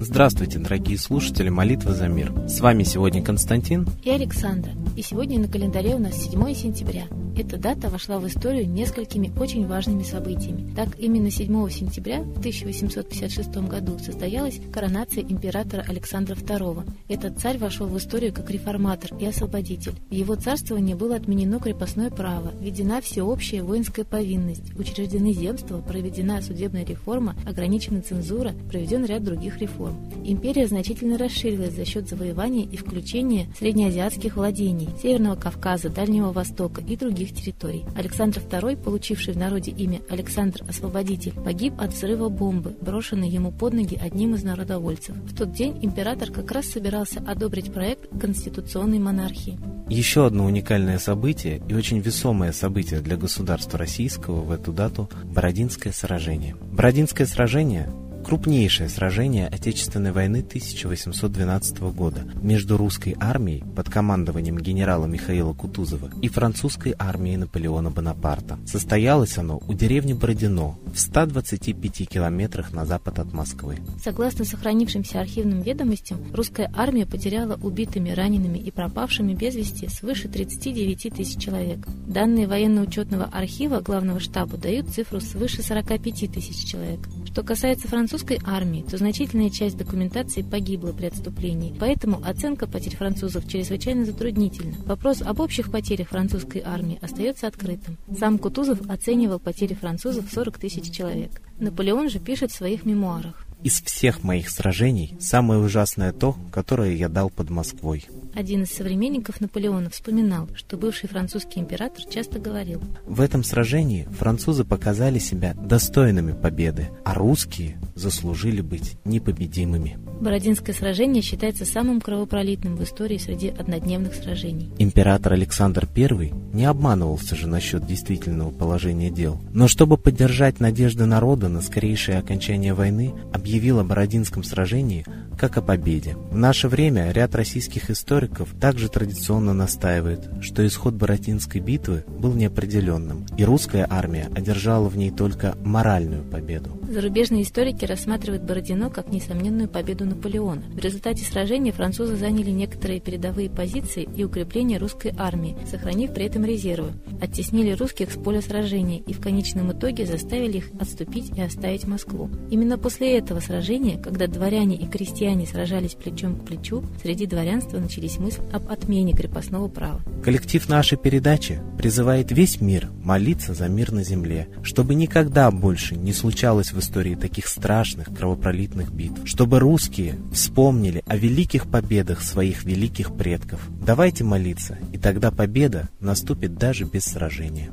Здравствуйте, дорогие слушатели «Молитва за мир». С вами сегодня Константин и Александра. И сегодня на календаре у нас 7 сентября. Эта дата вошла в историю несколькими очень важными событиями. Так, именно 7 сентября в 1856 году состоялась коронация императора Александра II. Этот царь вошел в историю как реформатор и освободитель. В его царствовании было отменено крепостное право, введена всеобщая воинская повинность, учреждены земства, проведена судебная реформа, ограничена цензура, проведен ряд других реформ. Империя значительно расширилась за счет завоевания и включения среднеазиатских владений, Северного Кавказа, Дальнего Востока и других других территорий. Александр II, получивший в народе имя Александр Освободитель, погиб от взрыва бомбы, брошенной ему под ноги одним из народовольцев. В тот день император как раз собирался одобрить проект конституционной монархии. Еще одно уникальное событие и очень весомое событие для государства российского в эту дату – Бородинское сражение. Бородинское сражение крупнейшее сражение Отечественной войны 1812 года между русской армией под командованием генерала Михаила Кутузова и французской армией Наполеона Бонапарта. Состоялось оно у деревни Бородино в 125 километрах на запад от Москвы. Согласно сохранившимся архивным ведомостям, русская армия потеряла убитыми, ранеными и пропавшими без вести свыше 39 тысяч человек. Данные военно-учетного архива главного штаба дают цифру свыше 45 тысяч человек. Что касается французской армии, то значительная часть документации погибла при отступлении, поэтому оценка потерь французов чрезвычайно затруднительна. Вопрос об общих потерях французской армии остается открытым. Сам Кутузов оценивал потери французов в 40 тысяч человек. Наполеон же пишет в своих мемуарах. Из всех моих сражений самое ужасное то, которое я дал под Москвой. Один из современников Наполеона вспоминал, что бывший французский император часто говорил В этом сражении французы показали себя достойными победы, а русские заслужили быть непобедимыми. Бородинское сражение считается самым кровопролитным в истории среди однодневных сражений. Император Александр I не обманывался же насчет действительного положения дел. Но чтобы поддержать надежды народа на скорейшее окончание войны, объявил о Бородинском сражении как о победе. В наше время ряд российских историков также традиционно настаивает, что исход Бородинской битвы был неопределенным, и русская армия одержала в ней только моральную победу. Зарубежные историки рассматривают Бородино как несомненную победу Наполеона. В результате сражения французы заняли некоторые передовые позиции и укрепления русской армии, сохранив при этом резервы. Оттеснили русских с поля сражения и в конечном итоге заставили их отступить и оставить Москву. Именно после этого сражения, когда дворяне и крестьяне сражались плечом к плечу, среди дворянства начались мысли об отмене крепостного права. Коллектив нашей передачи призывает весь мир молиться за мир на земле, чтобы никогда больше не случалось в истории таких страшных кровопролитных битв, чтобы русские вспомнили о великих победах своих великих предков. Давайте молиться, и тогда победа наступит даже без сражения.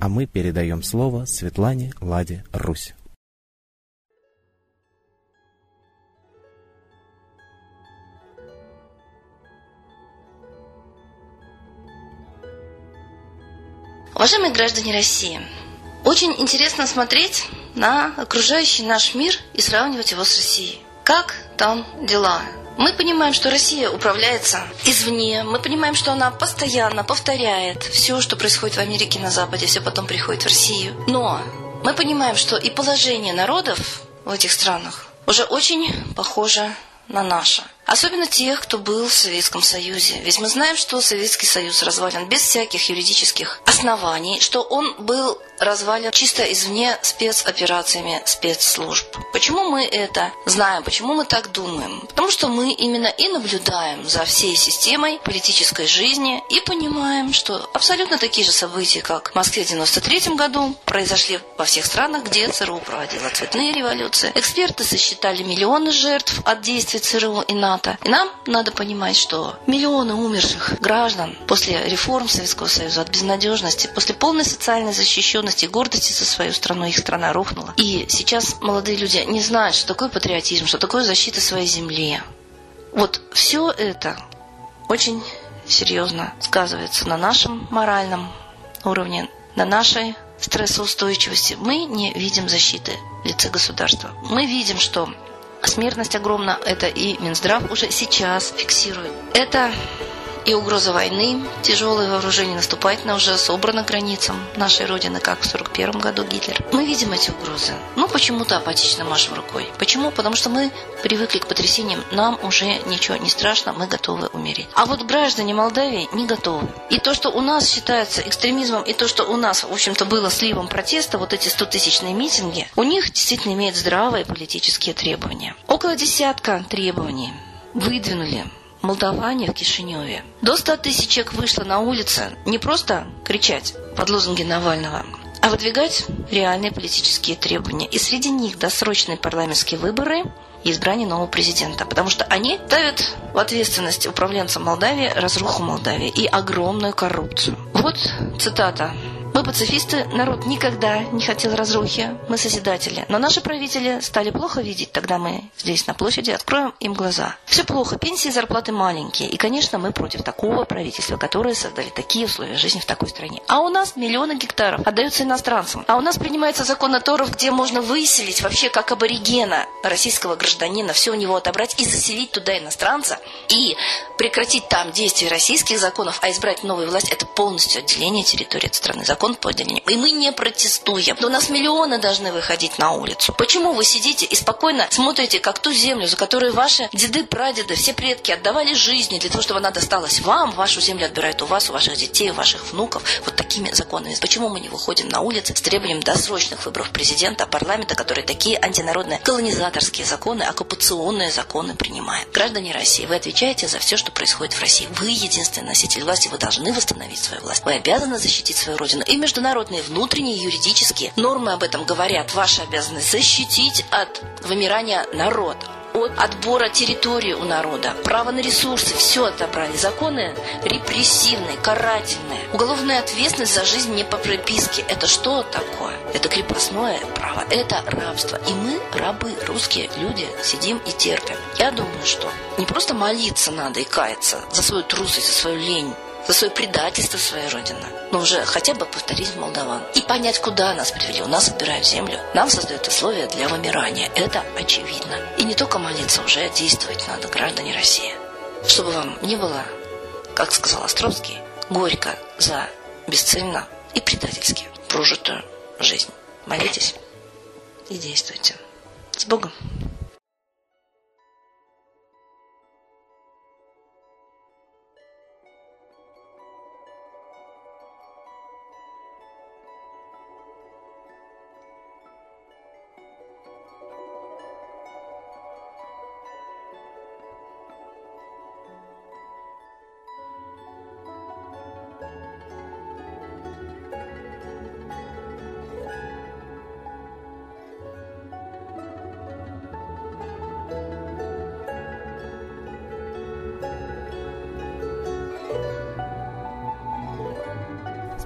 А мы передаем слово Светлане Ладе Русь. Уважаемые граждане России, очень интересно смотреть на окружающий наш мир и сравнивать его с Россией. Как там дела? Мы понимаем, что Россия управляется извне. Мы понимаем, что она постоянно повторяет все, что происходит в Америке на Западе, все потом приходит в Россию. Но мы понимаем, что и положение народов в этих странах уже очень похоже на наше. Особенно тех, кто был в Советском Союзе. Ведь мы знаем, что Советский Союз развален без всяких юридических оснований, что он был развален чисто извне спецоперациями спецслужб. Почему мы это знаем? Почему мы так думаем? Потому что мы именно и наблюдаем за всей системой политической жизни и понимаем, что абсолютно такие же события, как в Москве в 93 году, произошли во всех странах, где ЦРУ проводила цветные революции. Эксперты сосчитали миллионы жертв от действий ЦРУ и НАТО. И нам надо понимать, что миллионы умерших граждан после реформ Советского Союза, от безнадежности, после полной социальной защищенности гордости, гордости за свою страну, их страна рухнула. И сейчас молодые люди не знают, что такое патриотизм, что такое защита своей земли. Вот все это очень серьезно сказывается на нашем моральном уровне, на нашей стрессоустойчивости. Мы не видим защиты в лице государства. Мы видим, что смертность огромна, это и Минздрав уже сейчас фиксирует. Это и угроза войны, тяжелое вооружение наступательно уже собрано границам нашей Родины, как в 1941 году Гитлер. Мы видим эти угрозы. Ну, почему-то апатично машем рукой. Почему? Потому что мы привыкли к потрясениям. Нам уже ничего не страшно, мы готовы умереть. А вот граждане Молдавии не готовы. И то, что у нас считается экстремизмом, и то, что у нас, в общем-то, было сливом протеста, вот эти 100-тысячные митинги, у них действительно имеют здравые политические требования. Около десятка требований выдвинули молдаване в Кишиневе. До 100 тысяч человек вышло на улицы не просто кричать под лозунги Навального, а выдвигать реальные политические требования. И среди них досрочные парламентские выборы и избрание нового президента. Потому что они ставят в ответственность управленцам Молдавии разруху Молдавии и огромную коррупцию. Вот цитата мы пацифисты, народ никогда не хотел разрухи, мы созидатели. Но наши правители стали плохо видеть, тогда мы здесь на площади откроем им глаза. Все плохо, пенсии и зарплаты маленькие. И, конечно, мы против такого правительства, которое создали такие условия жизни в такой стране. А у нас миллионы гектаров отдаются иностранцам. А у нас принимается закон о Торов, где можно выселить вообще как аборигена российского гражданина, все у него отобрать и заселить туда иностранца, и прекратить там действие российских законов, а избрать новую власть, это полностью отделение территории от страны. Закон закон по отделению. И мы не протестуем. Но у нас миллионы должны выходить на улицу. Почему вы сидите и спокойно смотрите, как ту землю, за которую ваши деды, прадеды, все предки отдавали жизни для того, чтобы она досталась вам, вашу землю отбирают у вас, у ваших детей, у ваших внуков, вот такими законами. Почему мы не выходим на улицы с требованием досрочных выборов президента, парламента, которые такие антинародные колонизаторские законы, оккупационные законы принимают? Граждане России, вы отвечаете за все, что происходит в России. Вы единственный носитель власти, вы должны восстановить свою власть. Вы обязаны защитить свою родину и международные, внутренние, юридические нормы об этом говорят. Ваша обязанность защитить от вымирания народ, от отбора территории у народа, право на ресурсы, все отобрали. Законы репрессивные, карательные. Уголовная ответственность за жизнь не по прописке. Это что такое? Это крепостное право, это рабство. И мы, рабы, русские люди, сидим и терпим. Я думаю, что не просто молиться надо и каяться за свою трусость, за свою лень, за свое предательство своей Родины, но уже хотя бы повторить молдаван и понять, куда нас привели. У нас отбирают землю, нам создают условия для вымирания. Это очевидно. И не только молиться, уже действовать надо, граждане России. Чтобы вам не было, как сказал Островский, горько за бесцельно и предательски прожитую жизнь. Молитесь и действуйте. С Богом!